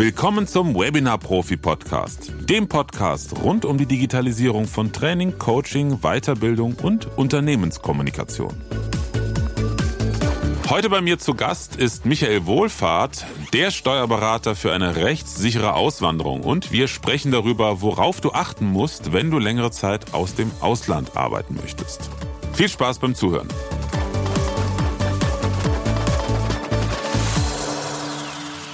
Willkommen zum Webinar Profi Podcast, dem Podcast rund um die Digitalisierung von Training, Coaching, Weiterbildung und Unternehmenskommunikation. Heute bei mir zu Gast ist Michael Wohlfahrt, der Steuerberater für eine rechtssichere Auswanderung. Und wir sprechen darüber, worauf du achten musst, wenn du längere Zeit aus dem Ausland arbeiten möchtest. Viel Spaß beim Zuhören.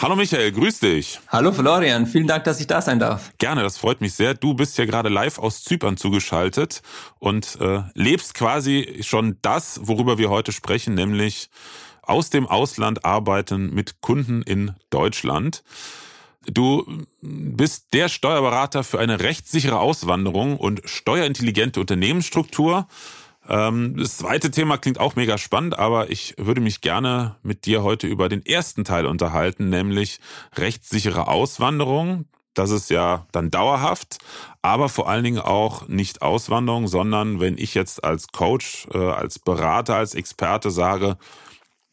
Hallo Michael, grüß dich. Hallo Florian, vielen Dank, dass ich da sein darf. Gerne, das freut mich sehr. Du bist ja gerade live aus Zypern zugeschaltet und äh, lebst quasi schon das, worüber wir heute sprechen, nämlich aus dem Ausland arbeiten mit Kunden in Deutschland. Du bist der Steuerberater für eine rechtssichere Auswanderung und steuerintelligente Unternehmensstruktur. Ähm, das zweite Thema klingt auch mega spannend, aber ich würde mich gerne mit dir heute über den ersten Teil unterhalten, nämlich rechtssichere Auswanderung. Das ist ja dann dauerhaft, aber vor allen Dingen auch nicht Auswanderung, sondern wenn ich jetzt als Coach, äh, als Berater, als Experte sage,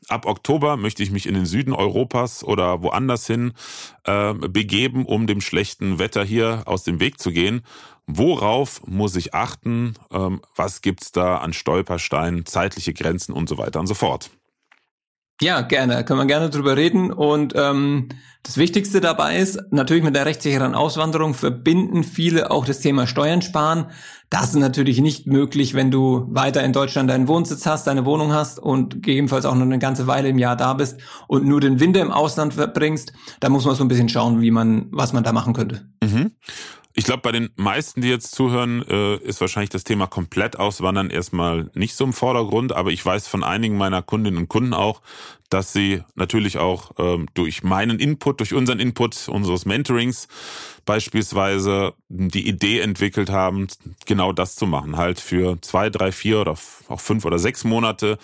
Ab Oktober möchte ich mich in den Süden Europas oder woanders hin äh, begeben, um dem schlechten Wetter hier aus dem Weg zu gehen. Worauf muss ich achten? Ähm, was gibt's da an Stolpersteinen, zeitliche Grenzen und so weiter und so fort? Ja, gerne. Können wir gerne drüber reden. Und ähm, das Wichtigste dabei ist, natürlich mit der rechtssicheren Auswanderung verbinden viele auch das Thema Steuern sparen. Das ist natürlich nicht möglich, wenn du weiter in Deutschland deinen Wohnsitz hast, deine Wohnung hast und gegebenenfalls auch noch eine ganze Weile im Jahr da bist und nur den Winter im Ausland verbringst. Da muss man so ein bisschen schauen, wie man, was man da machen könnte. Mhm. Ich glaube, bei den meisten, die jetzt zuhören, äh, ist wahrscheinlich das Thema komplett auswandern erstmal nicht so im Vordergrund. Aber ich weiß von einigen meiner Kundinnen und Kunden auch, dass sie natürlich auch ähm, durch meinen Input, durch unseren Input unseres Mentorings beispielsweise die Idee entwickelt haben, genau das zu machen. Halt für zwei, drei, vier oder auch fünf oder sechs Monate.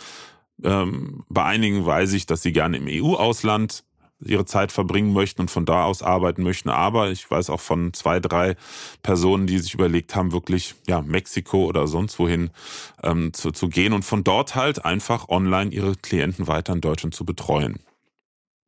Ähm, bei einigen weiß ich, dass sie gerne im EU-Ausland ihre Zeit verbringen möchten und von da aus arbeiten möchten. Aber ich weiß auch von zwei, drei Personen, die sich überlegt haben, wirklich ja Mexiko oder sonst wohin ähm, zu, zu gehen und von dort halt einfach online ihre Klienten weiter in Deutschland zu betreuen.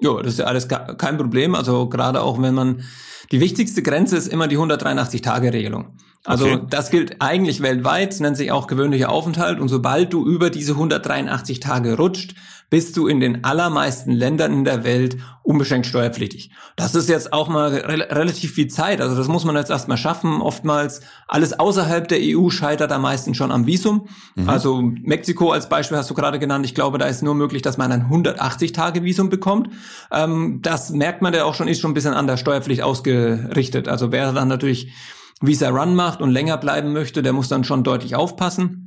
Ja, das ist ja alles kein Problem. Also gerade auch wenn man die wichtigste Grenze ist immer die 183-Tage-Regelung. Also okay. das gilt eigentlich weltweit, nennt sich auch gewöhnlicher Aufenthalt. Und sobald du über diese 183 Tage rutscht, bist du in den allermeisten Ländern in der Welt unbeschränkt steuerpflichtig. Das ist jetzt auch mal re relativ viel Zeit. Also das muss man jetzt erstmal schaffen. Oftmals alles außerhalb der EU scheitert am meisten schon am Visum. Mhm. Also Mexiko als Beispiel hast du gerade genannt. Ich glaube, da ist nur möglich, dass man ein 180-Tage-Visum bekommt. Ähm, das merkt man ja auch schon, ist schon ein bisschen an der Steuerpflicht ausgerichtet. Also wer dann natürlich Visa Run macht und länger bleiben möchte, der muss dann schon deutlich aufpassen.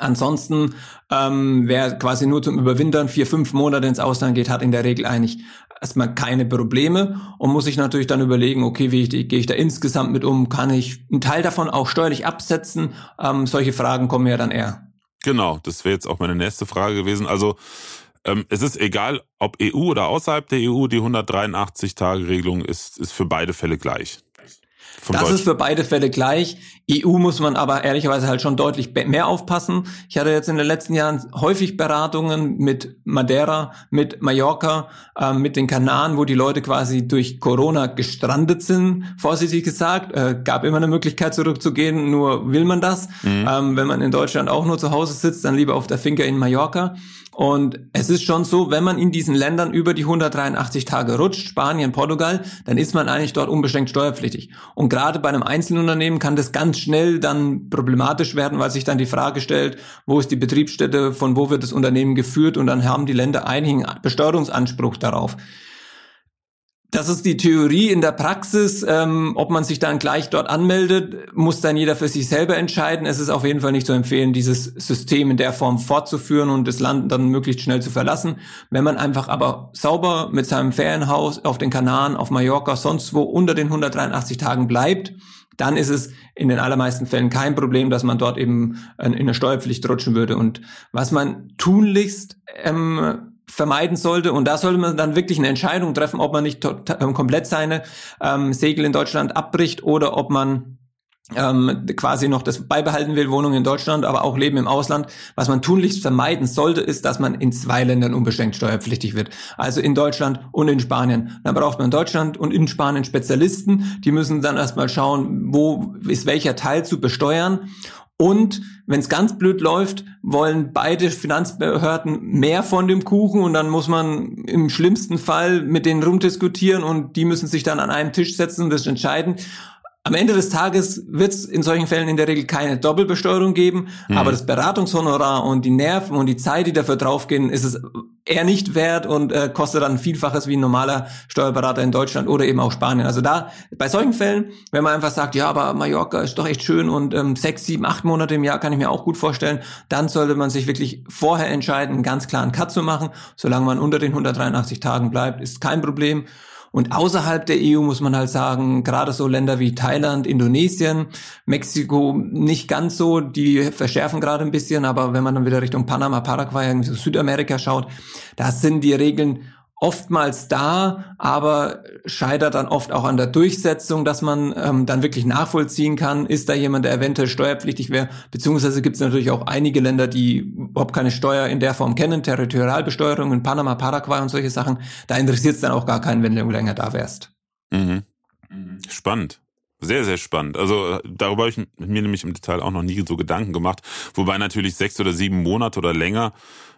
Ansonsten, ähm, wer quasi nur zum Überwintern vier, fünf Monate ins Ausland geht, hat in der Regel eigentlich erstmal keine Probleme und muss sich natürlich dann überlegen, okay, wie, gehe ich da insgesamt mit um? Kann ich einen Teil davon auch steuerlich absetzen? Ähm, solche Fragen kommen ja dann eher. Genau, das wäre jetzt auch meine nächste Frage gewesen. Also ähm, es ist egal, ob EU oder außerhalb der EU, die 183-Tage-Regelung ist, ist für beide Fälle gleich das Deutsch. ist für beide Fälle gleich. EU muss man aber ehrlicherweise halt schon deutlich mehr aufpassen. Ich hatte jetzt in den letzten Jahren häufig Beratungen mit Madeira, mit Mallorca, äh, mit den Kanaren, wo die Leute quasi durch Corona gestrandet sind, vorsichtig gesagt. Äh, gab immer eine Möglichkeit zurückzugehen, nur will man das. Mhm. Ähm, wenn man in Deutschland auch nur zu Hause sitzt, dann lieber auf der Finca in Mallorca. Und es ist schon so, wenn man in diesen Ländern über die 183 Tage rutscht, Spanien, Portugal, dann ist man eigentlich dort unbeschränkt steuerpflichtig. Und gerade bei einem Einzelunternehmen kann das ganz schnell dann problematisch werden, weil sich dann die Frage stellt, wo ist die Betriebsstätte, von wo wird das Unternehmen geführt und dann haben die Länder einigen Besteuerungsanspruch darauf. Das ist die Theorie. In der Praxis, ähm, ob man sich dann gleich dort anmeldet, muss dann jeder für sich selber entscheiden. Es ist auf jeden Fall nicht zu empfehlen, dieses System in der Form fortzuführen und das Land dann möglichst schnell zu verlassen. Wenn man einfach aber sauber mit seinem Ferienhaus auf den Kanaren, auf Mallorca, sonst wo unter den 183 Tagen bleibt, dann ist es in den allermeisten Fällen kein Problem, dass man dort eben in eine Steuerpflicht rutschen würde. Und was man tunlichst ähm, vermeiden sollte. Und da sollte man dann wirklich eine Entscheidung treffen, ob man nicht ähm, komplett seine ähm, Segel in Deutschland abbricht oder ob man ähm, quasi noch das beibehalten will, Wohnung in Deutschland, aber auch Leben im Ausland. Was man tunlichst vermeiden sollte, ist, dass man in zwei Ländern unbeschränkt steuerpflichtig wird. Also in Deutschland und in Spanien. Dann braucht man in Deutschland und in Spanien Spezialisten. Die müssen dann erstmal schauen, wo ist welcher Teil zu besteuern. Und wenn es ganz blöd läuft, wollen beide Finanzbehörden mehr von dem Kuchen und dann muss man im schlimmsten Fall mit denen rumdiskutieren und die müssen sich dann an einen Tisch setzen und das entscheiden. Am Ende des Tages wird es in solchen Fällen in der Regel keine Doppelbesteuerung geben, mhm. aber das Beratungshonorar und die Nerven und die Zeit, die dafür draufgehen, ist es eher nicht wert und äh, kostet dann Vielfaches wie ein normaler Steuerberater in Deutschland oder eben auch Spanien. Also da, bei solchen Fällen, wenn man einfach sagt, ja, aber Mallorca ist doch echt schön und ähm, sechs, sieben, acht Monate im Jahr kann ich mir auch gut vorstellen, dann sollte man sich wirklich vorher entscheiden, einen ganz klaren Cut zu machen. Solange man unter den 183 Tagen bleibt, ist kein Problem. Und außerhalb der EU muss man halt sagen, gerade so Länder wie Thailand, Indonesien, Mexiko nicht ganz so, die verschärfen gerade ein bisschen, aber wenn man dann wieder Richtung Panama, Paraguay, Südamerika schaut, da sind die Regeln oftmals da, aber scheitert dann oft auch an der Durchsetzung, dass man ähm, dann wirklich nachvollziehen kann, ist da jemand, der eventuell steuerpflichtig wäre, beziehungsweise gibt es natürlich auch einige Länder, die überhaupt keine Steuer in der Form kennen, Territorialbesteuerung in Panama, Paraguay und solche Sachen, da interessiert es dann auch gar keinen, wenn du länger da wärst. Mhm. Spannend. Sehr, sehr spannend. Also äh, darüber habe ich mir nämlich im Detail auch noch nie so Gedanken gemacht. Wobei natürlich sechs oder sieben Monate oder länger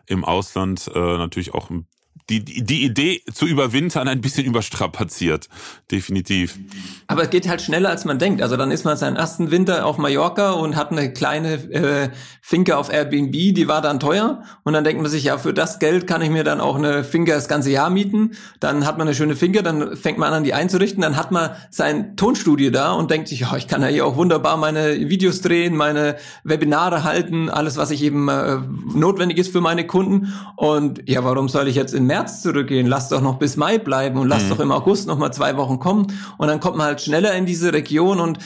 im Ausland äh, natürlich auch ein die, die Idee zu überwintern ein bisschen überstrapaziert. Definitiv. Aber es geht halt schneller, als man denkt. Also dann ist man seinen ersten Winter auf Mallorca und hat eine kleine äh, Finke auf Airbnb, die war dann teuer. Und dann denkt man sich, ja, für das Geld kann ich mir dann auch eine Finke das ganze Jahr mieten. Dann hat man eine schöne Finke, dann fängt man an, die einzurichten. Dann hat man sein Tonstudio da und denkt sich, ja, ich kann ja hier auch wunderbar meine Videos drehen, meine Webinare halten, alles, was ich eben äh, notwendig ist für meine Kunden. Und ja, warum soll ich jetzt in März zurückgehen, lass doch noch bis Mai bleiben und lass mhm. doch im August noch mal zwei Wochen kommen. Und dann kommt man halt schneller in diese Region und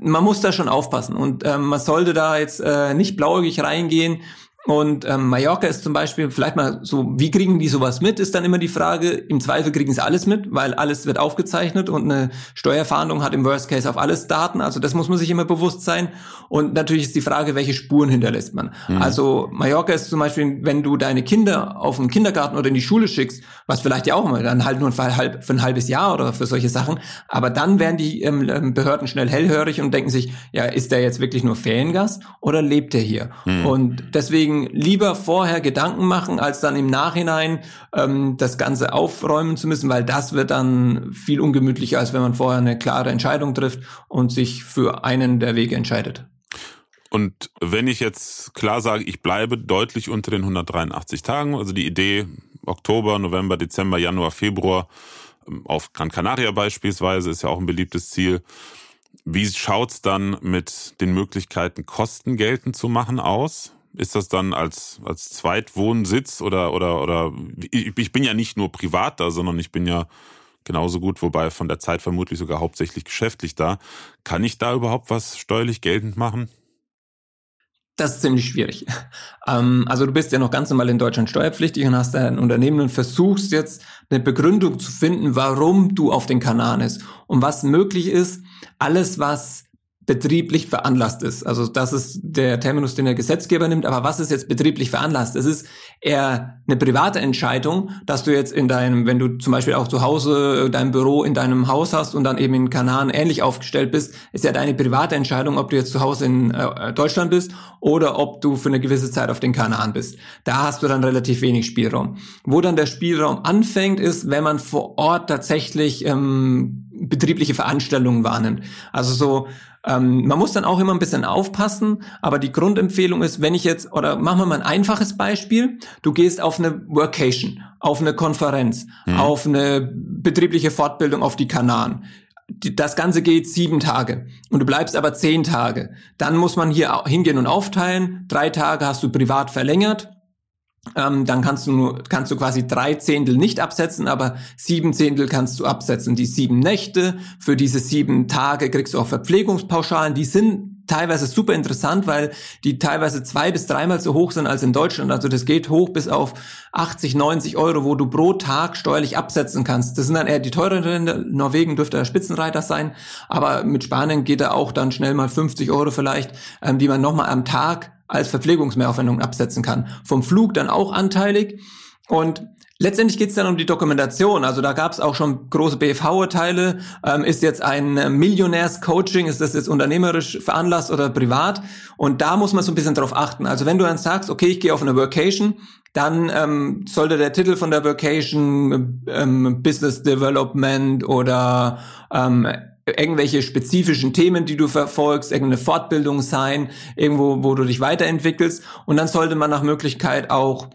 man muss da schon aufpassen. Und ähm, man sollte da jetzt äh, nicht blauäugig reingehen und ähm, Mallorca ist zum Beispiel, vielleicht mal so, wie kriegen die sowas mit, ist dann immer die Frage. Im Zweifel kriegen sie alles mit, weil alles wird aufgezeichnet und eine Steuerfahndung hat im Worst Case auf alles Daten. Also das muss man sich immer bewusst sein. Und natürlich ist die Frage, welche Spuren hinterlässt man. Mhm. Also Mallorca ist zum Beispiel, wenn du deine Kinder auf den Kindergarten oder in die Schule schickst, was vielleicht ja auch mal, dann halt nur für ein halbes Jahr oder für solche Sachen. Aber dann werden die ähm, ähm, Behörden schnell hellhörig und denken sich, ja, ist der jetzt wirklich nur Feriengast oder lebt er hier? Mhm. Und deswegen deswegen lieber vorher Gedanken machen, als dann im Nachhinein ähm, das Ganze aufräumen zu müssen, weil das wird dann viel ungemütlicher, als wenn man vorher eine klare Entscheidung trifft und sich für einen der Wege entscheidet. Und wenn ich jetzt klar sage, ich bleibe deutlich unter den 183 Tagen, also die Idee Oktober, November, Dezember, Januar, Februar, ähm, auf Gran Canaria beispielsweise ist ja auch ein beliebtes Ziel. Wie schaut's dann mit den Möglichkeiten, Kosten geltend zu machen aus? Ist das dann als, als Zweitwohnsitz oder, oder, oder, ich, bin ja nicht nur privat da, sondern ich bin ja genauso gut, wobei von der Zeit vermutlich sogar hauptsächlich geschäftlich da. Kann ich da überhaupt was steuerlich geltend machen? Das ist ziemlich schwierig. Ähm, also du bist ja noch ganz normal in Deutschland steuerpflichtig und hast ein Unternehmen und versuchst jetzt eine Begründung zu finden, warum du auf den Kanaren ist. Und was möglich ist, alles, was betrieblich veranlasst ist. Also das ist der Terminus, den der Gesetzgeber nimmt. Aber was ist jetzt betrieblich veranlasst? Es ist eher eine private Entscheidung, dass du jetzt in deinem, wenn du zum Beispiel auch zu Hause dein Büro in deinem Haus hast und dann eben in Kanaren ähnlich aufgestellt bist, ist ja deine private Entscheidung, ob du jetzt zu Hause in äh, Deutschland bist oder ob du für eine gewisse Zeit auf den Kanaren bist. Da hast du dann relativ wenig Spielraum. Wo dann der Spielraum anfängt, ist, wenn man vor Ort tatsächlich ähm, betriebliche Veranstaltungen wahrnimmt. Also so ähm, man muss dann auch immer ein bisschen aufpassen, aber die Grundempfehlung ist, wenn ich jetzt, oder machen wir mal ein einfaches Beispiel, du gehst auf eine Workation, auf eine Konferenz, mhm. auf eine betriebliche Fortbildung auf die Kanaren. Das Ganze geht sieben Tage und du bleibst aber zehn Tage. Dann muss man hier hingehen und aufteilen. Drei Tage hast du privat verlängert ähm, dann kannst du nur, kannst du quasi drei Zehntel nicht absetzen, aber sieben Zehntel kannst du absetzen. Die sieben Nächte, für diese sieben Tage kriegst du auch Verpflegungspauschalen, die sind teilweise super interessant, weil die teilweise zwei bis dreimal so hoch sind als in Deutschland. Also das geht hoch bis auf 80, 90 Euro, wo du pro Tag steuerlich absetzen kannst. Das sind dann eher die teureren Länder. Norwegen dürfte der Spitzenreiter sein, aber mit Spanien geht da auch dann schnell mal 50 Euro vielleicht, ähm, die man nochmal am Tag als Verpflegungsmehraufwendung absetzen kann. Vom Flug dann auch anteilig. Und Letztendlich geht es dann um die Dokumentation. Also da gab es auch schon große BFV-Urteile. Ähm, ist jetzt ein Millionärs-Coaching, ist das jetzt unternehmerisch veranlasst oder privat? Und da muss man so ein bisschen drauf achten. Also wenn du dann sagst, okay, ich gehe auf eine Workation, dann ähm, sollte der Titel von der Workation ähm, Business Development oder ähm, irgendwelche spezifischen Themen, die du verfolgst, irgendeine Fortbildung sein, irgendwo, wo du dich weiterentwickelst. Und dann sollte man nach Möglichkeit auch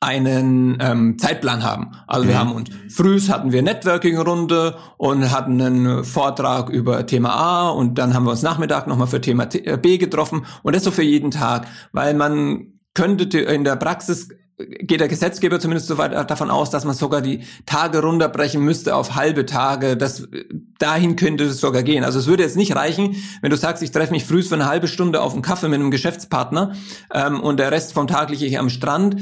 einen ähm, Zeitplan haben. Also mhm. wir haben uns frühs hatten wir Networking-Runde und hatten einen Vortrag über Thema A und dann haben wir uns Nachmittag nochmal für Thema äh, B getroffen und das so für jeden Tag, weil man könnte in der Praxis geht der Gesetzgeber zumindest so weit davon aus, dass man sogar die Tage runterbrechen müsste auf halbe Tage. Das, dahin könnte es sogar gehen. Also es würde jetzt nicht reichen, wenn du sagst, ich treffe mich früh für eine halbe Stunde auf einen Kaffee mit einem Geschäftspartner ähm, und der Rest vom Tag liege ich am Strand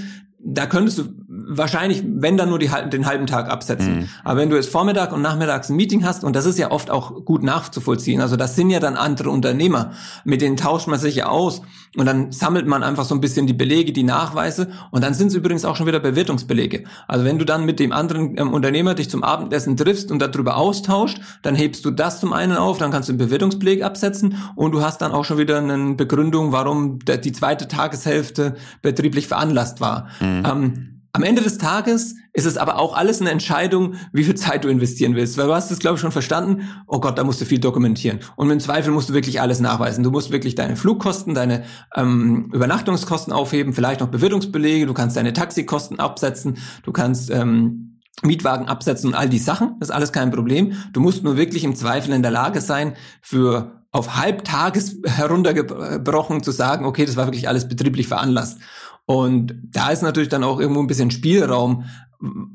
da könntest du wahrscheinlich, wenn dann nur die, den halben Tag absetzen. Mhm. Aber wenn du jetzt Vormittag und Nachmittags ein Meeting hast, und das ist ja oft auch gut nachzuvollziehen, also das sind ja dann andere Unternehmer, mit denen tauscht man sich ja aus und dann sammelt man einfach so ein bisschen die Belege, die Nachweise und dann sind es übrigens auch schon wieder Bewertungsbelege. Also wenn du dann mit dem anderen ähm, Unternehmer dich zum Abendessen triffst und darüber austauscht, dann hebst du das zum einen auf, dann kannst du einen Bewertungsbeleg absetzen und du hast dann auch schon wieder eine Begründung, warum der, die zweite Tageshälfte betrieblich veranlasst war. Mhm. Ähm, am Ende des Tages ist es aber auch alles eine Entscheidung, wie viel Zeit du investieren willst. Weil du hast es, glaube ich, schon verstanden. Oh Gott, da musst du viel dokumentieren. Und im Zweifel musst du wirklich alles nachweisen. Du musst wirklich deine Flugkosten, deine ähm, Übernachtungskosten aufheben, vielleicht noch Bewirtungsbelege, du kannst deine Taxikosten absetzen, du kannst ähm, Mietwagen absetzen und all die Sachen. Das ist alles kein Problem. Du musst nur wirklich im Zweifel in der Lage sein, für auf Halbtages heruntergebrochen zu sagen, okay, das war wirklich alles betrieblich veranlasst. Und da ist natürlich dann auch irgendwo ein bisschen Spielraum.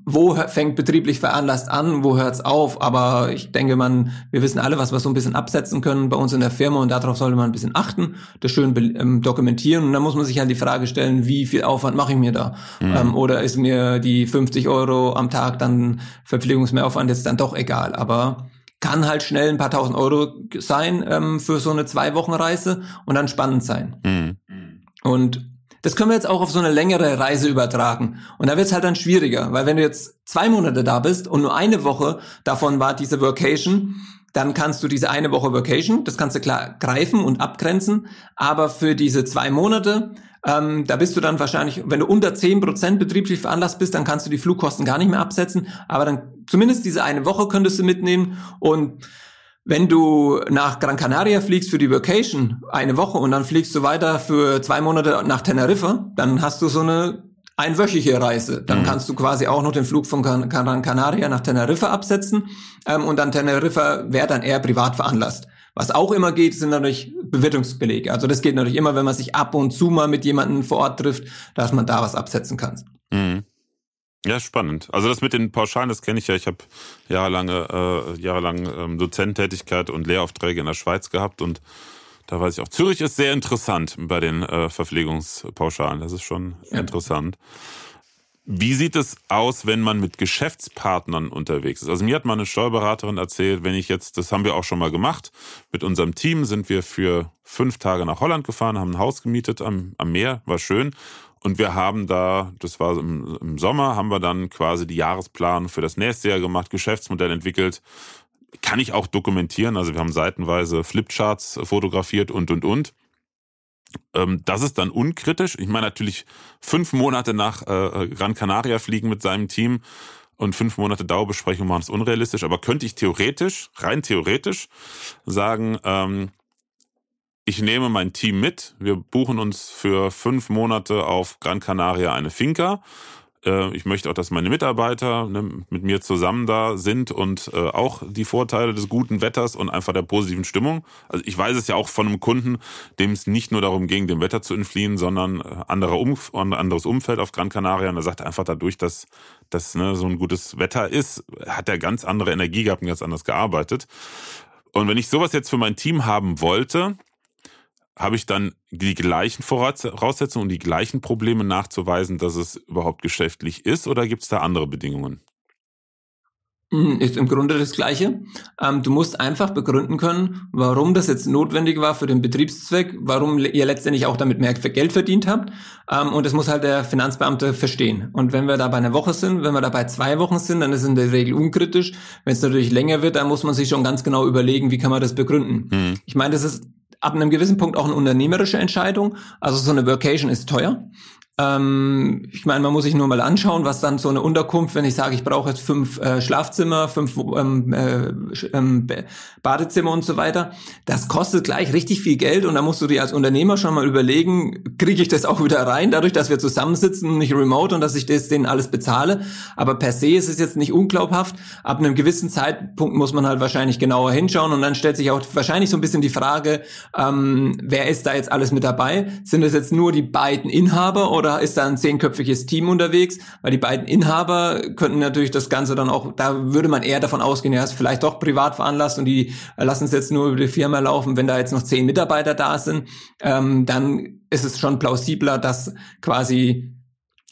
Wo fängt betrieblich veranlasst an, wo hört's auf? Aber ich denke, man, wir wissen alle, was wir so ein bisschen absetzen können bei uns in der Firma und darauf sollte man ein bisschen achten, das schön ähm, dokumentieren und dann muss man sich halt die Frage stellen, wie viel Aufwand mache ich mir da? Mhm. Ähm, oder ist mir die 50 Euro am Tag dann Verpflegungsmehraufwand jetzt dann doch egal? Aber kann halt schnell ein paar tausend Euro sein ähm, für so eine zwei Wochen Reise und dann spannend sein. Mhm. Und das können wir jetzt auch auf so eine längere Reise übertragen. Und da wird es halt dann schwieriger, weil wenn du jetzt zwei Monate da bist und nur eine Woche davon war diese Vacation, dann kannst du diese eine Woche Vacation, das kannst du klar greifen und abgrenzen, aber für diese zwei Monate, ähm, da bist du dann wahrscheinlich, wenn du unter zehn Prozent betrieblich veranlasst bist, dann kannst du die Flugkosten gar nicht mehr absetzen, aber dann zumindest diese eine Woche könntest du mitnehmen. Und wenn du nach Gran Canaria fliegst für die Vacation eine Woche und dann fliegst du weiter für zwei Monate nach Teneriffa, dann hast du so eine einwöchige Reise. Dann mhm. kannst du quasi auch noch den Flug von Gran Canaria nach Teneriffa absetzen ähm, und dann Teneriffa wäre dann eher privat veranlasst. Was auch immer geht, sind natürlich Bewirtungsbelege. Also das geht natürlich immer, wenn man sich ab und zu mal mit jemandem vor Ort trifft, dass man da was absetzen kann. Mhm. Ja, spannend. Also das mit den Pauschalen, das kenne ich ja. Ich habe jahrelange, äh, jahrelang ähm, Dozententätigkeit und Lehraufträge in der Schweiz gehabt und da weiß ich auch, Zürich ist sehr interessant bei den äh, Verpflegungspauschalen. Das ist schon ja. interessant. Wie sieht es aus, wenn man mit Geschäftspartnern unterwegs ist? Also mir hat mal eine Steuerberaterin erzählt, wenn ich jetzt, das haben wir auch schon mal gemacht, mit unserem Team sind wir für fünf Tage nach Holland gefahren, haben ein Haus gemietet am, am Meer, war schön. Und wir haben da, das war im, im Sommer, haben wir dann quasi die Jahresplan für das nächste Jahr gemacht, Geschäftsmodell entwickelt. Kann ich auch dokumentieren. Also wir haben seitenweise Flipcharts fotografiert und, und, und. Ähm, das ist dann unkritisch. Ich meine natürlich fünf Monate nach äh, Gran Canaria fliegen mit seinem Team und fünf Monate Dauerbesprechung machen ist unrealistisch. Aber könnte ich theoretisch, rein theoretisch sagen, ähm, ich nehme mein Team mit. Wir buchen uns für fünf Monate auf Gran Canaria eine Finca. Äh, ich möchte auch, dass meine Mitarbeiter ne, mit mir zusammen da sind und äh, auch die Vorteile des guten Wetters und einfach der positiven Stimmung. Also ich weiß es ja auch von einem Kunden, dem es nicht nur darum ging, dem Wetter zu entfliehen, sondern äh, anderer Umf anderes Umfeld auf Gran Canaria. Und er sagt einfach dadurch, dass das ne, so ein gutes Wetter ist, hat er ganz andere Energie gehabt und ganz anders gearbeitet. Und wenn ich sowas jetzt für mein Team haben wollte, habe ich dann die gleichen Voraussetzungen und die gleichen Probleme nachzuweisen, dass es überhaupt geschäftlich ist oder gibt es da andere Bedingungen? Hm, ist im Grunde das Gleiche. Ähm, du musst einfach begründen können, warum das jetzt notwendig war für den Betriebszweck, warum ihr letztendlich auch damit mehr Geld verdient habt. Ähm, und das muss halt der Finanzbeamte verstehen. Und wenn wir da bei einer Woche sind, wenn wir da bei zwei Wochen sind, dann ist es in der Regel unkritisch. Wenn es natürlich länger wird, dann muss man sich schon ganz genau überlegen, wie kann man das begründen. Mhm. Ich meine, das ist ab einem gewissen Punkt auch eine unternehmerische Entscheidung. Also so eine Workation ist teuer. Ähm, ich meine, man muss sich nur mal anschauen, was dann so eine Unterkunft, wenn ich sage, ich brauche jetzt fünf äh, Schlafzimmer, fünf ähm, äh, ähm, Badezimmer und so weiter, das kostet gleich richtig viel Geld und da musst du dir als Unternehmer schon mal überlegen, kriege ich das auch wieder rein, dadurch, dass wir zusammensitzen und nicht remote und dass ich das denen alles bezahle. Aber per se ist es jetzt nicht unglaubhaft. Ab einem gewissen Zeitpunkt muss man halt wahrscheinlich genauer hinschauen und dann stellt sich auch wahrscheinlich so ein bisschen die Frage, ähm, wer ist da jetzt alles mit dabei? Sind es jetzt nur die beiden Inhaber oder ist da ein zehnköpfiges Team unterwegs, weil die beiden Inhaber könnten natürlich das Ganze dann auch, da würde man eher davon ausgehen, ja, ist vielleicht doch privat veranlasst und die lassen es jetzt nur über die Firma laufen. Wenn da jetzt noch zehn Mitarbeiter da sind, ähm, dann ist es schon plausibler, dass quasi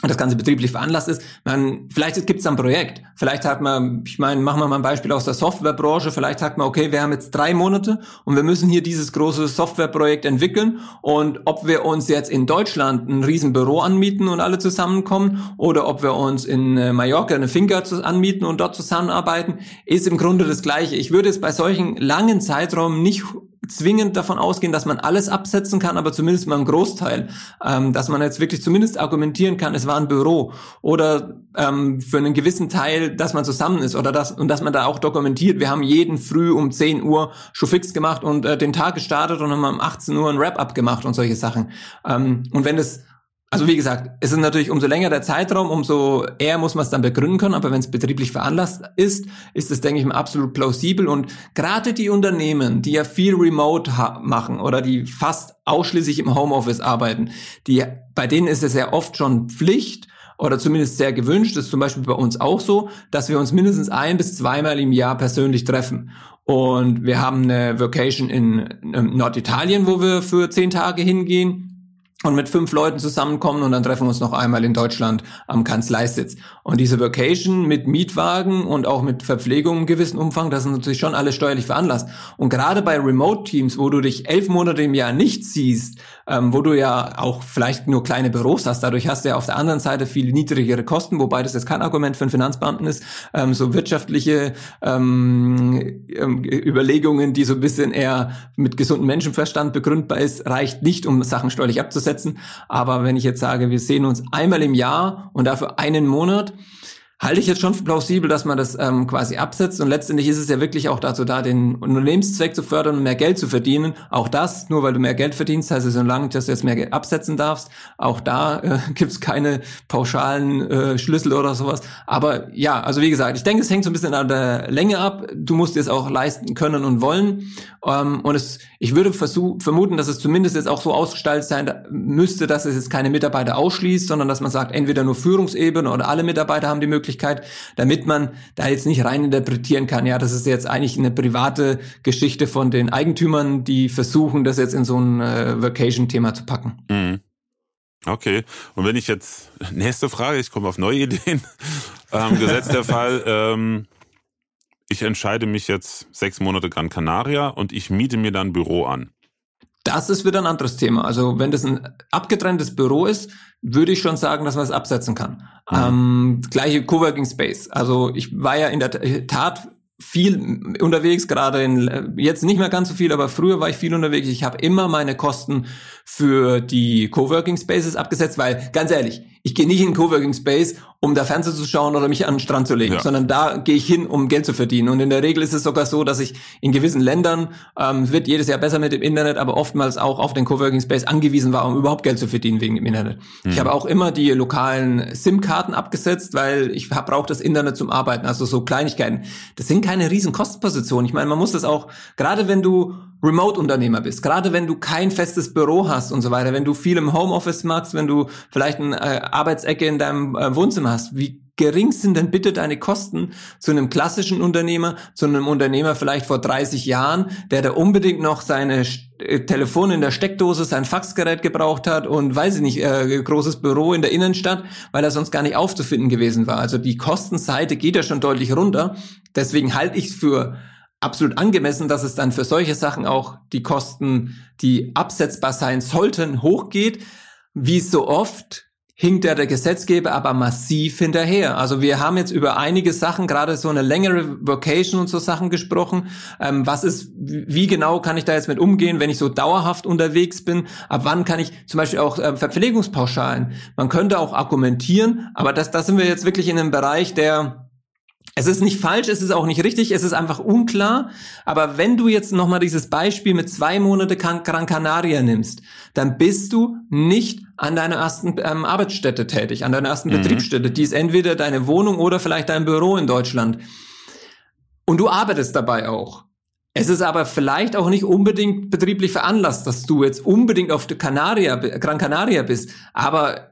das Ganze betrieblich veranlasst ist. Man, vielleicht gibt es ein Projekt. Vielleicht hat man, ich meine, machen wir mal ein Beispiel aus der Softwarebranche. Vielleicht sagt man, okay, wir haben jetzt drei Monate und wir müssen hier dieses große Softwareprojekt entwickeln. Und ob wir uns jetzt in Deutschland ein Riesenbüro anmieten und alle zusammenkommen oder ob wir uns in äh, Mallorca eine Finca anmieten und dort zusammenarbeiten, ist im Grunde das Gleiche. Ich würde jetzt bei solchen langen Zeitraum nicht zwingend davon ausgehen, dass man alles absetzen kann, aber zumindest mal einen Großteil. Ähm, dass man jetzt wirklich zumindest argumentieren kann, es war ein Büro oder ähm, für einen gewissen Teil, dass man zusammen ist oder das und dass man da auch dokumentiert. Wir haben jeden früh um 10 Uhr schon fix gemacht und äh, den Tag gestartet und haben um 18 Uhr ein Wrap-up gemacht und solche Sachen. Ähm, und wenn es also wie gesagt, es ist natürlich umso länger der Zeitraum, umso eher muss man es dann begründen können. Aber wenn es betrieblich veranlasst ist, ist es, denke ich mal, absolut plausibel. Und gerade die Unternehmen, die ja viel Remote machen oder die fast ausschließlich im Homeoffice arbeiten, die, bei denen ist es ja oft schon Pflicht oder zumindest sehr gewünscht, das ist zum Beispiel bei uns auch so, dass wir uns mindestens ein bis zweimal im Jahr persönlich treffen. Und wir haben eine Vacation in Norditalien, wo wir für zehn Tage hingehen und mit fünf Leuten zusammenkommen und dann treffen wir uns noch einmal in Deutschland am Kanzleisitz. Und diese Vacation mit Mietwagen und auch mit Verpflegung im gewissen Umfang, das ist natürlich schon alles steuerlich veranlasst. Und gerade bei Remote-Teams, wo du dich elf Monate im Jahr nicht siehst, ähm, wo du ja auch vielleicht nur kleine Büros hast, dadurch hast du ja auf der anderen Seite viel niedrigere Kosten, wobei das jetzt kein Argument für einen Finanzbeamten ist, ähm, so wirtschaftliche ähm, ähm Überlegungen, die so ein bisschen eher mit gesundem Menschenverstand begründbar ist, reicht nicht, um Sachen steuerlich abzusetzen setzen. Aber wenn ich jetzt sage, wir sehen uns einmal im Jahr und dafür einen Monat, halte ich jetzt schon für plausibel, dass man das ähm, quasi absetzt. Und letztendlich ist es ja wirklich auch dazu da, den Unternehmenszweck zu fördern und mehr Geld zu verdienen. Auch das, nur weil du mehr Geld verdienst, heißt es so lange, dass du jetzt mehr Geld absetzen darfst. Auch da äh, gibt keine pauschalen äh, Schlüssel oder sowas. Aber ja, also wie gesagt, ich denke, es hängt so ein bisschen an der Länge ab. Du musst es auch leisten können und wollen. Ähm, und es, ich würde versuch, vermuten, dass es zumindest jetzt auch so ausgestaltet sein müsste, dass es jetzt keine Mitarbeiter ausschließt, sondern dass man sagt, entweder nur Führungsebene oder alle Mitarbeiter haben die Möglichkeit, Möglichkeit, damit man da jetzt nicht rein interpretieren kann, ja, das ist jetzt eigentlich eine private Geschichte von den Eigentümern, die versuchen, das jetzt in so ein äh, Vacation-Thema zu packen. Mhm. Okay, und wenn ich jetzt, nächste Frage, ich komme auf neue Ideen. Ähm, Gesetz der Fall, ähm, ich entscheide mich jetzt sechs Monate Gran Canaria und ich miete mir dann Büro an. Das ist wieder ein anderes Thema. Also wenn das ein abgetrenntes Büro ist, würde ich schon sagen, dass man es absetzen kann. Mhm. Ähm, gleiche Coworking Space. Also ich war ja in der Tat viel unterwegs, gerade in jetzt nicht mehr ganz so viel, aber früher war ich viel unterwegs. Ich habe immer meine Kosten für die Coworking Spaces abgesetzt, weil ganz ehrlich, ich gehe nicht in den Coworking Space, um da Fernsehen zu schauen oder mich an den Strand zu legen, ja. sondern da gehe ich hin, um Geld zu verdienen. Und in der Regel ist es sogar so, dass ich in gewissen Ländern, ähm, wird jedes Jahr besser mit dem Internet, aber oftmals auch auf den Coworking Space angewiesen war, um überhaupt Geld zu verdienen wegen dem Internet. Mhm. Ich habe auch immer die lokalen SIM-Karten abgesetzt, weil ich brauche das Internet zum Arbeiten, also so Kleinigkeiten. Das sind keine riesen Kostenpositionen. Ich meine, man muss das auch, gerade wenn du Remote-Unternehmer bist, gerade wenn du kein festes Büro hast und so weiter, wenn du viel im Homeoffice machst, wenn du vielleicht eine äh, Arbeitsecke in deinem äh, Wohnzimmer hast, wie gering sind denn bitte deine Kosten zu einem klassischen Unternehmer, zu einem Unternehmer vielleicht vor 30 Jahren, der da unbedingt noch seine äh, Telefon in der Steckdose, sein Faxgerät gebraucht hat und weiß ich nicht, äh, großes Büro in der Innenstadt, weil er sonst gar nicht aufzufinden gewesen war. Also die Kostenseite geht ja schon deutlich runter. Deswegen halte ich es für absolut angemessen, dass es dann für solche Sachen auch die Kosten, die absetzbar sein sollten, hochgeht. Wie so oft hinkt ja der Gesetzgeber aber massiv hinterher. Also wir haben jetzt über einige Sachen, gerade so eine längere Vocation und so Sachen gesprochen. Ähm, was ist, wie genau kann ich da jetzt mit umgehen, wenn ich so dauerhaft unterwegs bin? Ab wann kann ich zum Beispiel auch äh, Verpflegungspauschalen? Man könnte auch argumentieren, aber das, da sind wir jetzt wirklich in einem Bereich, der es ist nicht falsch, es ist auch nicht richtig, es ist einfach unklar. Aber wenn du jetzt nochmal dieses Beispiel mit zwei Monate Gran Canaria nimmst, dann bist du nicht an deiner ersten ähm, Arbeitsstätte tätig, an deiner ersten mhm. Betriebsstätte. Die ist entweder deine Wohnung oder vielleicht dein Büro in Deutschland. Und du arbeitest dabei auch. Es ist aber vielleicht auch nicht unbedingt betrieblich veranlasst, dass du jetzt unbedingt auf Canaria, Gran Canaria bist. Aber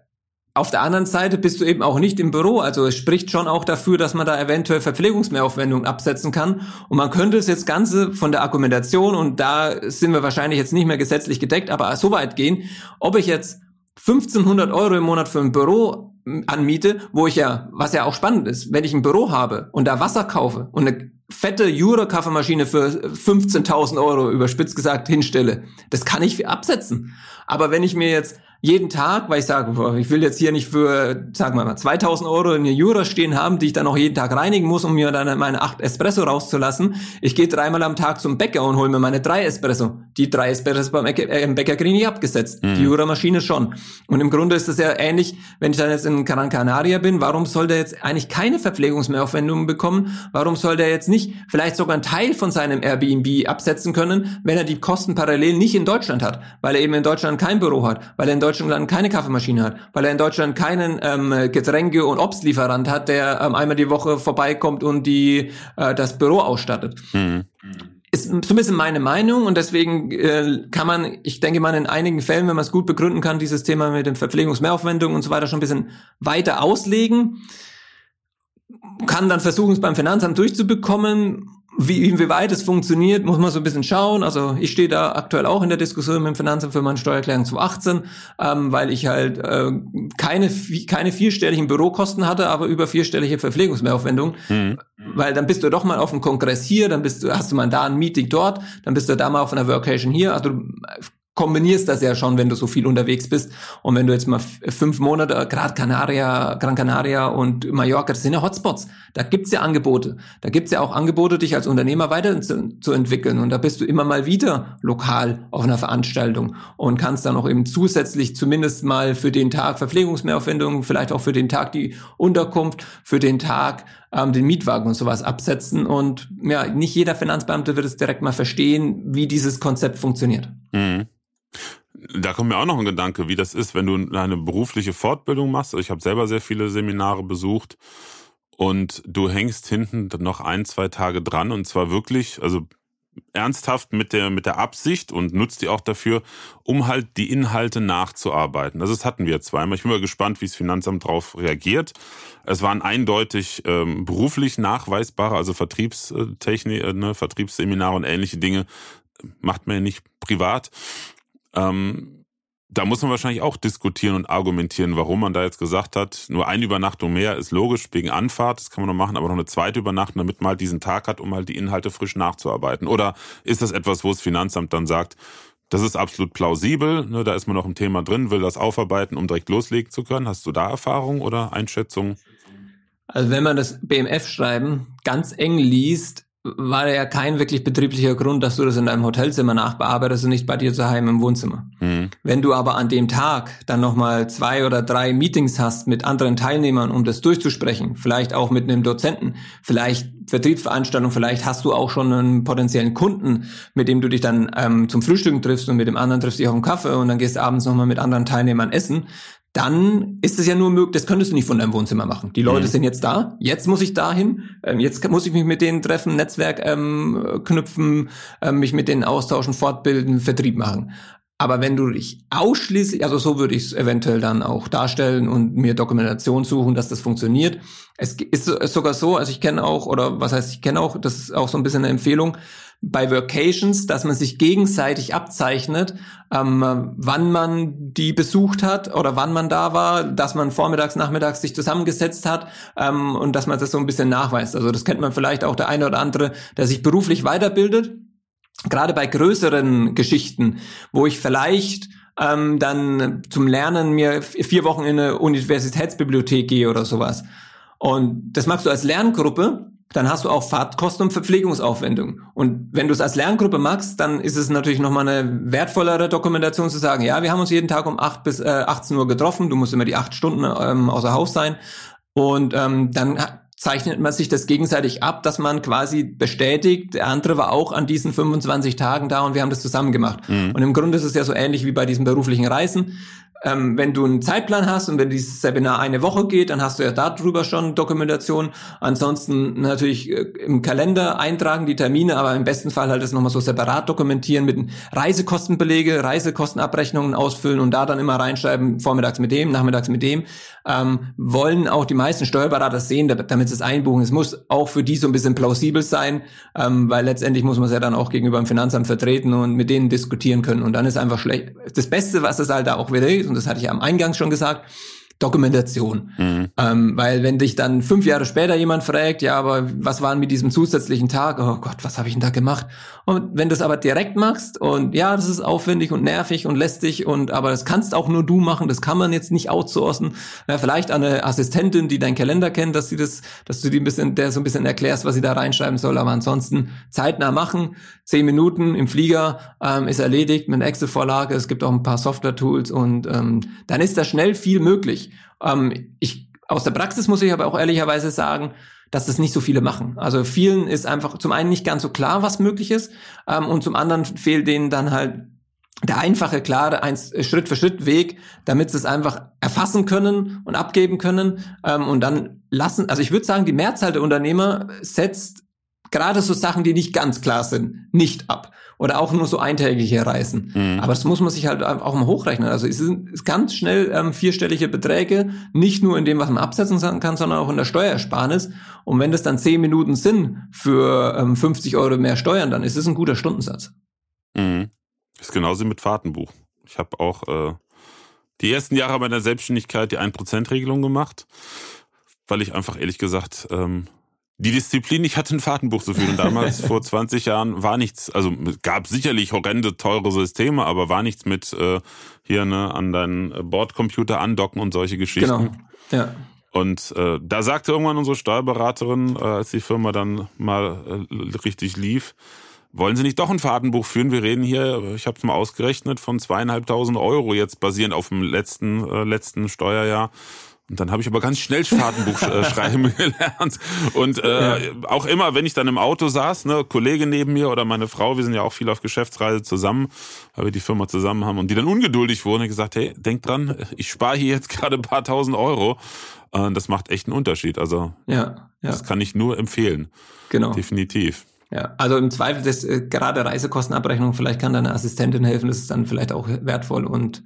auf der anderen Seite bist du eben auch nicht im Büro. Also es spricht schon auch dafür, dass man da eventuell Verpflegungsmehraufwendungen absetzen kann. Und man könnte es jetzt Ganze von der Argumentation, und da sind wir wahrscheinlich jetzt nicht mehr gesetzlich gedeckt, aber so weit gehen, ob ich jetzt 1500 Euro im Monat für ein Büro anmiete, wo ich ja, was ja auch spannend ist, wenn ich ein Büro habe und da Wasser kaufe und eine fette Jura-Kaffeemaschine für 15.000 Euro überspitzt gesagt hinstelle, das kann ich absetzen. Aber wenn ich mir jetzt jeden Tag, weil ich sage, ich will jetzt hier nicht für, sagen wir mal, 2000 Euro in Jura stehen haben, die ich dann auch jeden Tag reinigen muss, um mir dann meine acht Espresso rauszulassen. Ich gehe dreimal am Tag zum Bäcker und hole mir meine drei Espresso. Die drei Espresso beim Bäcker, äh, Bäcker kriege ich abgesetzt. Mhm. Die Jura-Maschine schon. Und im Grunde ist das ja ähnlich, wenn ich dann jetzt in Gran Canaria bin, warum soll der jetzt eigentlich keine Verpflegungsmehraufwendungen bekommen? Warum soll der jetzt nicht vielleicht sogar einen Teil von seinem Airbnb absetzen können, wenn er die Kosten parallel nicht in Deutschland hat? Weil er eben in Deutschland kein Büro hat, weil er in Deutschland keine Kaffeemaschine hat, weil er in Deutschland keinen ähm, Getränke- und Obstlieferant hat, der ähm, einmal die Woche vorbeikommt und die äh, das Büro ausstattet. Mhm. Ist so ein bisschen meine Meinung und deswegen äh, kann man, ich denke mal, in einigen Fällen, wenn man es gut begründen kann, dieses Thema mit den Verpflegungsmehraufwendungen und so weiter schon ein bisschen weiter auslegen kann dann versuchen, es beim Finanzamt durchzubekommen. Wie, inwieweit es funktioniert, muss man so ein bisschen schauen. Also ich stehe da aktuell auch in der Diskussion mit dem Finanzamt für meine Steuererklärung 2018, ähm, weil ich halt äh, keine, keine vierstelligen Bürokosten hatte, aber über vierstellige Verpflegungsmehraufwendungen. Mhm. Weil dann bist du doch mal auf einem Kongress hier, dann bist du, hast du mal da ein Meeting dort, dann bist du da mal auf einer Workation hier. Also kombinierst das ja schon, wenn du so viel unterwegs bist. Und wenn du jetzt mal fünf Monate, gerade Canaria, Gran Canaria und Mallorca, das sind ja Hotspots. Da gibt's ja Angebote. Da gibt's ja auch Angebote, dich als Unternehmer weiterzuentwickeln. Und da bist du immer mal wieder lokal auf einer Veranstaltung und kannst dann auch eben zusätzlich zumindest mal für den Tag Verpflegungsmehraufwendungen, vielleicht auch für den Tag die Unterkunft, für den Tag ähm, den Mietwagen und sowas absetzen. Und ja, nicht jeder Finanzbeamte wird es direkt mal verstehen, wie dieses Konzept funktioniert. Mhm. Da kommt mir auch noch ein Gedanke, wie das ist, wenn du eine berufliche Fortbildung machst. Also ich habe selber sehr viele Seminare besucht und du hängst hinten noch ein, zwei Tage dran und zwar wirklich, also ernsthaft mit der, mit der Absicht und nutzt die auch dafür, um halt die Inhalte nachzuarbeiten. Also das hatten wir zweimal. Ich bin mal gespannt, wie das Finanzamt darauf reagiert. Es waren eindeutig ähm, beruflich nachweisbare, also Vertriebstechnik, äh, ne, Vertriebsseminare und ähnliche Dinge macht man ja nicht privat. Ähm, da muss man wahrscheinlich auch diskutieren und argumentieren, warum man da jetzt gesagt hat, nur eine Übernachtung mehr ist logisch wegen Anfahrt, das kann man noch machen, aber noch eine zweite Übernachtung, damit man halt diesen Tag hat, um halt die Inhalte frisch nachzuarbeiten. Oder ist das etwas, wo das Finanzamt dann sagt, das ist absolut plausibel, ne, da ist man noch im Thema drin, will das aufarbeiten, um direkt loslegen zu können. Hast du da Erfahrung oder Einschätzung? Also wenn man das BMF-Schreiben ganz eng liest, war ja kein wirklich betrieblicher Grund, dass du das in deinem Hotelzimmer nachbearbeitest und nicht bei dir zu Hause im Wohnzimmer. Mhm. Wenn du aber an dem Tag dann nochmal zwei oder drei Meetings hast mit anderen Teilnehmern, um das durchzusprechen, vielleicht auch mit einem Dozenten, vielleicht Vertriebsveranstaltung, vielleicht hast du auch schon einen potenziellen Kunden, mit dem du dich dann ähm, zum Frühstücken triffst und mit dem anderen triffst dich auf einen Kaffee und dann gehst du abends nochmal mit anderen Teilnehmern essen, dann ist es ja nur möglich, das könntest du nicht von deinem Wohnzimmer machen. Die Leute mhm. sind jetzt da, jetzt muss ich dahin, ähm, jetzt muss ich mich mit denen treffen, Netzwerk ähm, knüpfen, ähm, mich mit denen austauschen, fortbilden, Vertrieb machen. Aber wenn du dich ausschließlich, also so würde ich es eventuell dann auch darstellen und mir Dokumentation suchen, dass das funktioniert. Es ist sogar so, also ich kenne auch, oder was heißt, ich kenne auch, das ist auch so ein bisschen eine Empfehlung, bei Vocations, dass man sich gegenseitig abzeichnet, ähm, wann man die besucht hat oder wann man da war, dass man vormittags, nachmittags sich zusammengesetzt hat ähm, und dass man das so ein bisschen nachweist. Also das kennt man vielleicht auch der eine oder andere, der sich beruflich weiterbildet gerade bei größeren Geschichten, wo ich vielleicht ähm, dann zum Lernen mir vier Wochen in eine Universitätsbibliothek gehe oder sowas. Und das machst du als Lerngruppe, dann hast du auch Fahrtkosten und Verpflegungsaufwendungen. Und wenn du es als Lerngruppe machst, dann ist es natürlich nochmal eine wertvollere Dokumentation zu sagen, ja, wir haben uns jeden Tag um 8 bis äh, 18 Uhr getroffen, du musst immer die acht Stunden ähm, außer Haus sein. Und ähm, dann zeichnet man sich das gegenseitig ab, dass man quasi bestätigt, der andere war auch an diesen 25 Tagen da und wir haben das zusammen gemacht. Mhm. Und im Grunde ist es ja so ähnlich wie bei diesen beruflichen Reisen ähm, wenn du einen Zeitplan hast und wenn dieses Seminar eine Woche geht, dann hast du ja darüber schon Dokumentation. Ansonsten natürlich äh, im Kalender eintragen die Termine, aber im besten Fall halt das nochmal so separat dokumentieren mit Reisekostenbelege, Reisekostenabrechnungen ausfüllen und da dann immer reinschreiben, vormittags mit dem, nachmittags mit dem. Ähm, wollen auch die meisten Steuerberater sehen, damit sie es einbuchen. Es muss auch für die so ein bisschen plausibel sein, ähm, weil letztendlich muss man es ja dann auch gegenüber dem Finanzamt vertreten und mit denen diskutieren können. Und dann ist einfach schlecht. Das Beste, was es halt da auch wieder und das hatte ich am Eingang schon gesagt, Dokumentation. Mhm. Ähm, weil wenn dich dann fünf Jahre später jemand fragt, ja, aber was waren mit diesem zusätzlichen Tag? Oh Gott, was habe ich denn da gemacht? Und wenn du es aber direkt machst und ja, das ist aufwendig und nervig und lästig und aber das kannst auch nur du machen, das kann man jetzt nicht outsourcen. Ja, vielleicht eine Assistentin, die deinen Kalender kennt, dass sie das, dass du die ein bisschen, der so ein bisschen erklärst, was sie da reinschreiben soll, aber ansonsten zeitnah machen. Zehn Minuten im Flieger ähm, ist erledigt mit Excel-Vorlage. Es gibt auch ein paar Software-Tools und ähm, dann ist da schnell viel möglich. Ähm, ich, aus der Praxis muss ich aber auch ehrlicherweise sagen, dass das nicht so viele machen. Also vielen ist einfach zum einen nicht ganz so klar, was möglich ist, ähm, und zum anderen fehlt denen dann halt der einfache, klare eins, Schritt für Schritt Weg, damit sie es einfach erfassen können und abgeben können ähm, und dann lassen. Also ich würde sagen, die Mehrzahl der Unternehmer setzt gerade so Sachen, die nicht ganz klar sind, nicht ab. Oder auch nur so eintägige Reisen. Mhm. Aber das muss man sich halt auch mal hochrechnen. Also es sind ganz schnell ähm, vierstellige Beträge, nicht nur in dem, was man absetzen kann, sondern auch in der Steuersparnis. Und wenn das dann zehn Minuten sind für ähm, 50 Euro mehr Steuern, dann ist es ein guter Stundensatz. Mhm. Das ist genauso mit Fahrtenbuch. Ich habe auch äh, die ersten Jahre meiner Selbstständigkeit die 1%-Regelung gemacht, weil ich einfach ehrlich gesagt ähm, die Disziplin, ich hatte ein Fahrtenbuch zu führen. Damals, vor 20 Jahren, war nichts, also gab sicherlich horrende, teure Systeme, aber war nichts mit äh, hier ne, an deinen Bordcomputer andocken und solche Geschichten. Genau, ja. Und äh, da sagte irgendwann unsere Steuerberaterin, äh, als die Firma dann mal äh, richtig lief, wollen Sie nicht doch ein Fahrtenbuch führen? Wir reden hier, ich habe es mal ausgerechnet, von zweieinhalbtausend Euro jetzt basierend auf dem letzten, äh, letzten Steuerjahr. Und dann habe ich aber ganz schnell Fahrtenbuch äh, schreiben gelernt. Und äh, ja. auch immer, wenn ich dann im Auto saß, ne, Kollege neben mir oder meine Frau, wir sind ja auch viel auf Geschäftsreise zusammen, weil wir die Firma zusammen haben und die dann ungeduldig wurden und gesagt, hey, denk dran, ich spare hier jetzt gerade ein paar tausend Euro. Äh, das macht echt einen Unterschied. Also ja, ja. das kann ich nur empfehlen. Genau. Definitiv. Ja, also im Zweifel, das, äh, gerade Reisekostenabrechnung, vielleicht kann deine Assistentin helfen, das ist dann vielleicht auch wertvoll und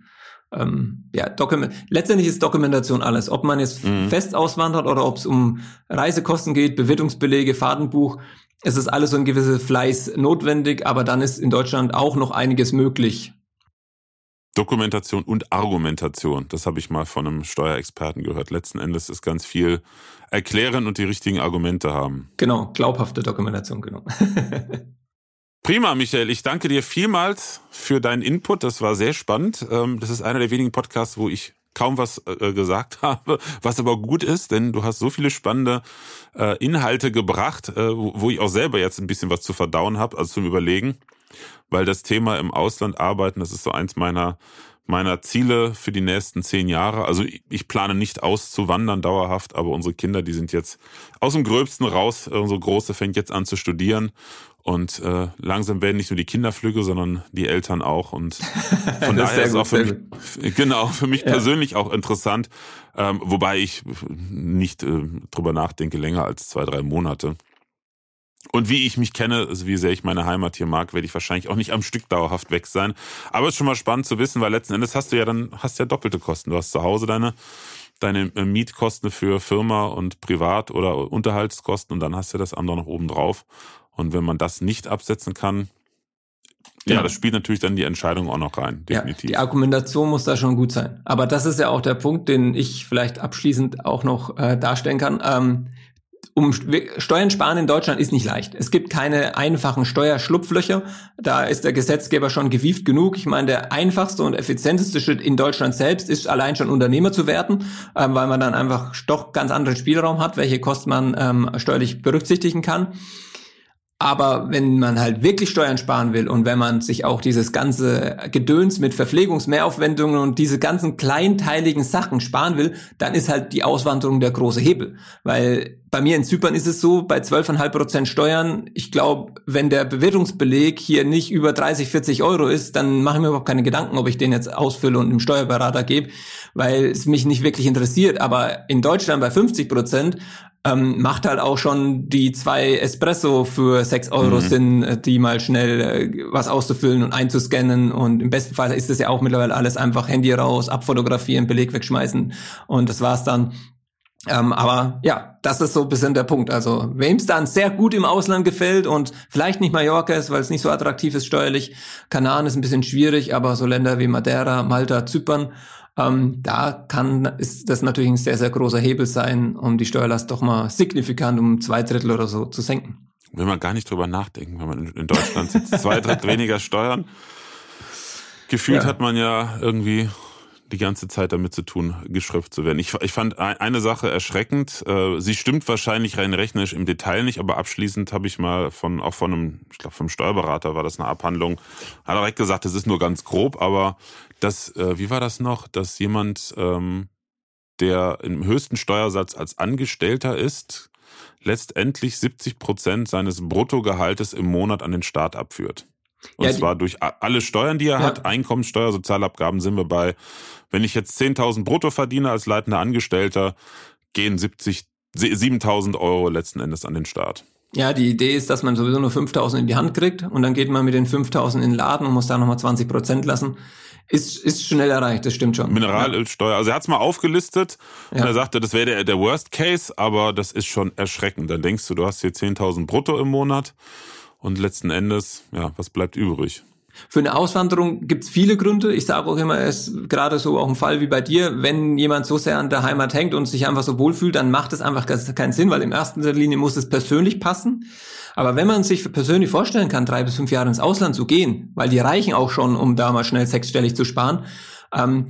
ähm, ja, Dokument letztendlich ist Dokumentation alles. Ob man jetzt mhm. fest auswandert oder ob es um Reisekosten geht, Bewirtungsbelege, Fahrtenbuch, es ist alles so ein gewisser Fleiß notwendig, aber dann ist in Deutschland auch noch einiges möglich. Dokumentation und Argumentation, das habe ich mal von einem Steuerexperten gehört. Letzten Endes ist ganz viel erklären und die richtigen Argumente haben. Genau, glaubhafte Dokumentation, genau. Prima, Michael. Ich danke dir vielmals für deinen Input. Das war sehr spannend. Ähm, das ist einer der wenigen Podcasts, wo ich kaum was äh, gesagt habe, was aber gut ist, denn du hast so viele spannende äh, Inhalte gebracht, äh, wo ich auch selber jetzt ein bisschen was zu verdauen habe, also zum Überlegen, weil das Thema im Ausland arbeiten, das ist so eins meiner meiner Ziele für die nächsten zehn Jahre. Also ich plane nicht auszuwandern dauerhaft, aber unsere Kinder, die sind jetzt aus dem Gröbsten raus. Unsere Große fängt jetzt an zu studieren und äh, langsam werden nicht nur die Kinder flügge, sondern die Eltern auch. Und von daher ist auch für mich, genau, für mich ja. persönlich auch interessant, ähm, wobei ich nicht äh, drüber nachdenke länger als zwei, drei Monate. Und wie ich mich kenne, also wie sehr ich meine Heimat hier mag, werde ich wahrscheinlich auch nicht am Stück dauerhaft weg sein. Aber es ist schon mal spannend zu wissen, weil letzten Endes hast du ja dann hast ja doppelte Kosten. Du hast zu Hause deine deine äh, Mietkosten für Firma und Privat oder Unterhaltskosten und dann hast du das andere noch oben drauf. Und wenn man das nicht absetzen kann, ja, ja, das spielt natürlich dann die Entscheidung auch noch rein, definitiv. Ja, die Argumentation muss da schon gut sein. Aber das ist ja auch der Punkt, den ich vielleicht abschließend auch noch äh, darstellen kann. Ähm, um Steuern sparen in Deutschland ist nicht leicht. Es gibt keine einfachen Steuerschlupflöcher. Da ist der Gesetzgeber schon gewieft genug. Ich meine, der einfachste und effizienteste Schritt in Deutschland selbst ist allein schon Unternehmer zu werden, ähm, weil man dann einfach doch ganz anderen Spielraum hat, welche Kosten man ähm, steuerlich berücksichtigen kann. Aber wenn man halt wirklich Steuern sparen will und wenn man sich auch dieses ganze Gedöns mit Verpflegungsmehraufwendungen und diese ganzen kleinteiligen Sachen sparen will, dann ist halt die Auswanderung der große Hebel. Weil bei mir in Zypern ist es so, bei 12,5 Prozent Steuern, ich glaube, wenn der Bewertungsbeleg hier nicht über 30, 40 Euro ist, dann mache ich mir überhaupt keine Gedanken, ob ich den jetzt ausfülle und dem Steuerberater gebe, weil es mich nicht wirklich interessiert. Aber in Deutschland bei 50 Prozent ähm, macht halt auch schon die zwei Espresso für sechs Euro mhm. Sinn, äh, die mal schnell äh, was auszufüllen und einzuscannen. Und im besten Fall ist es ja auch mittlerweile alles einfach Handy raus, abfotografieren, Beleg wegschmeißen und das war's dann. Ähm, aber ja, das ist so ein bisschen der Punkt. Also wem es dann sehr gut im Ausland gefällt und vielleicht nicht Mallorca ist, weil es nicht so attraktiv ist steuerlich, Kanaren ist ein bisschen schwierig, aber so Länder wie Madeira, Malta, Zypern ähm, da kann ist das natürlich ein sehr, sehr großer Hebel sein, um die Steuerlast doch mal signifikant um zwei Drittel oder so zu senken. Will man gar nicht drüber nachdenken, wenn man in Deutschland sitzt, zwei Drittel weniger Steuern. Gefühlt ja. hat man ja irgendwie die ganze Zeit damit zu tun, geschröpft zu werden. Ich, ich fand eine Sache erschreckend. Äh, sie stimmt wahrscheinlich rein rechnerisch im Detail nicht, aber abschließend habe ich mal von auch von einem, ich glaube vom Steuerberater war das eine Abhandlung, hat er direkt gesagt, das ist nur ganz grob, aber das, äh, wie war das noch, dass jemand, ähm, der im höchsten Steuersatz als Angestellter ist, letztendlich 70 Prozent seines Bruttogehaltes im Monat an den Staat abführt. Und ja, zwar durch alle Steuern, die er ja. hat, Einkommenssteuer, Sozialabgaben sind wir bei, wenn ich jetzt 10.000 brutto verdiene als leitender Angestellter, gehen 70, 7.000 Euro letzten Endes an den Staat. Ja, die Idee ist, dass man sowieso nur 5.000 in die Hand kriegt und dann geht man mit den 5.000 in den Laden und muss da nochmal 20 Prozent lassen. Ist, ist schnell erreicht, das stimmt schon. Mineralölsteuer. Also er hat es mal aufgelistet ja. und er sagte, das wäre der, der Worst Case, aber das ist schon erschreckend. Dann denkst du, du hast hier 10.000 brutto im Monat und letzten Endes, ja, was bleibt übrig? Für eine Auswanderung gibt's viele Gründe. Ich sage auch immer, es ist gerade so auch ein Fall wie bei dir, wenn jemand so sehr an der Heimat hängt und sich einfach so wohlfühlt, dann macht es einfach keinen Sinn, weil im ersten Linie muss es persönlich passen. Aber wenn man sich persönlich vorstellen kann, drei bis fünf Jahre ins Ausland zu gehen, weil die reichen auch schon, um da mal schnell sechsstellig zu sparen, ähm,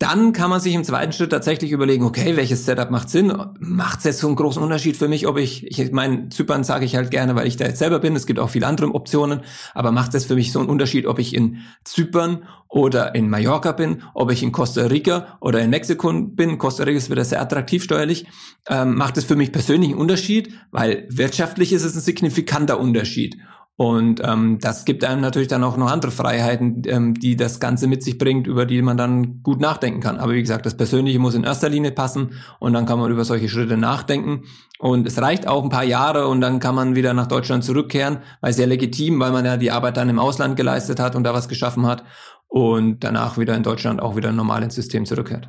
dann kann man sich im zweiten Schritt tatsächlich überlegen, okay, welches Setup macht Sinn? Macht es jetzt so einen großen Unterschied für mich, ob ich, ich meine, Zypern sage ich halt gerne, weil ich da jetzt selber bin, es gibt auch viele andere Optionen, aber macht es für mich so einen Unterschied, ob ich in Zypern oder in Mallorca bin, ob ich in Costa Rica oder in Mexiko bin, Costa Rica ist wieder sehr attraktiv steuerlich, ähm, macht es für mich persönlich einen Unterschied, weil wirtschaftlich ist es ein signifikanter Unterschied. Und ähm, das gibt einem natürlich dann auch noch andere Freiheiten, ähm, die das Ganze mit sich bringt, über die man dann gut nachdenken kann. Aber wie gesagt, das Persönliche muss in erster Linie passen und dann kann man über solche Schritte nachdenken. Und es reicht auch ein paar Jahre und dann kann man wieder nach Deutschland zurückkehren, weil sehr legitim, weil man ja die Arbeit dann im Ausland geleistet hat und da was geschaffen hat und danach wieder in Deutschland auch wieder normal ins System zurückkehrt.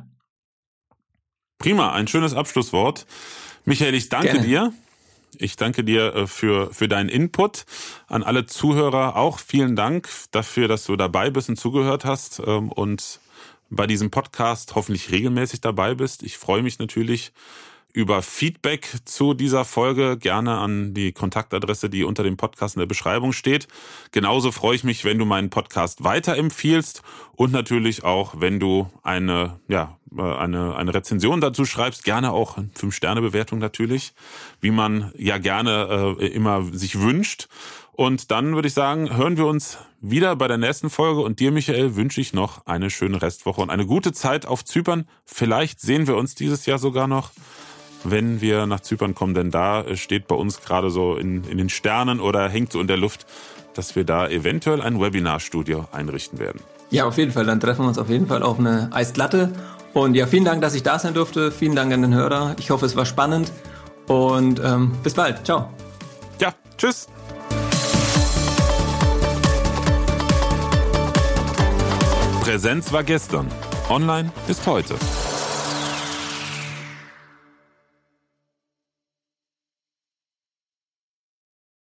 Prima, ein schönes Abschlusswort. Michael, ich danke Gerne. dir. Ich danke dir äh, für, für deinen Input. An alle Zuhörer auch vielen Dank dafür, dass du dabei bist und zugehört hast ähm, und bei diesem Podcast hoffentlich regelmäßig dabei bist. Ich freue mich natürlich über Feedback zu dieser Folge gerne an die Kontaktadresse, die unter dem Podcast in der Beschreibung steht. Genauso freue ich mich, wenn du meinen Podcast weiterempfiehlst und natürlich auch, wenn du eine, ja, äh, eine, eine Rezension dazu schreibst, gerne auch Fünf-Sterne-Bewertung natürlich, wie man ja gerne äh, immer sich wünscht. Und dann würde ich sagen, hören wir uns wieder bei der nächsten Folge. Und dir, Michael, wünsche ich noch eine schöne Restwoche und eine gute Zeit auf Zypern. Vielleicht sehen wir uns dieses Jahr sogar noch wenn wir nach Zypern kommen, denn da steht bei uns gerade so in, in den Sternen oder hängt so in der Luft, dass wir da eventuell ein Webinarstudio einrichten werden. Ja, auf jeden Fall. Dann treffen wir uns auf jeden Fall auf eine Eisglatte. Und ja, vielen Dank, dass ich da sein durfte. Vielen Dank an den Hörer. Ich hoffe, es war spannend. Und ähm, bis bald. Ciao. Ja, Tschüss. Präsenz war gestern. Online ist heute.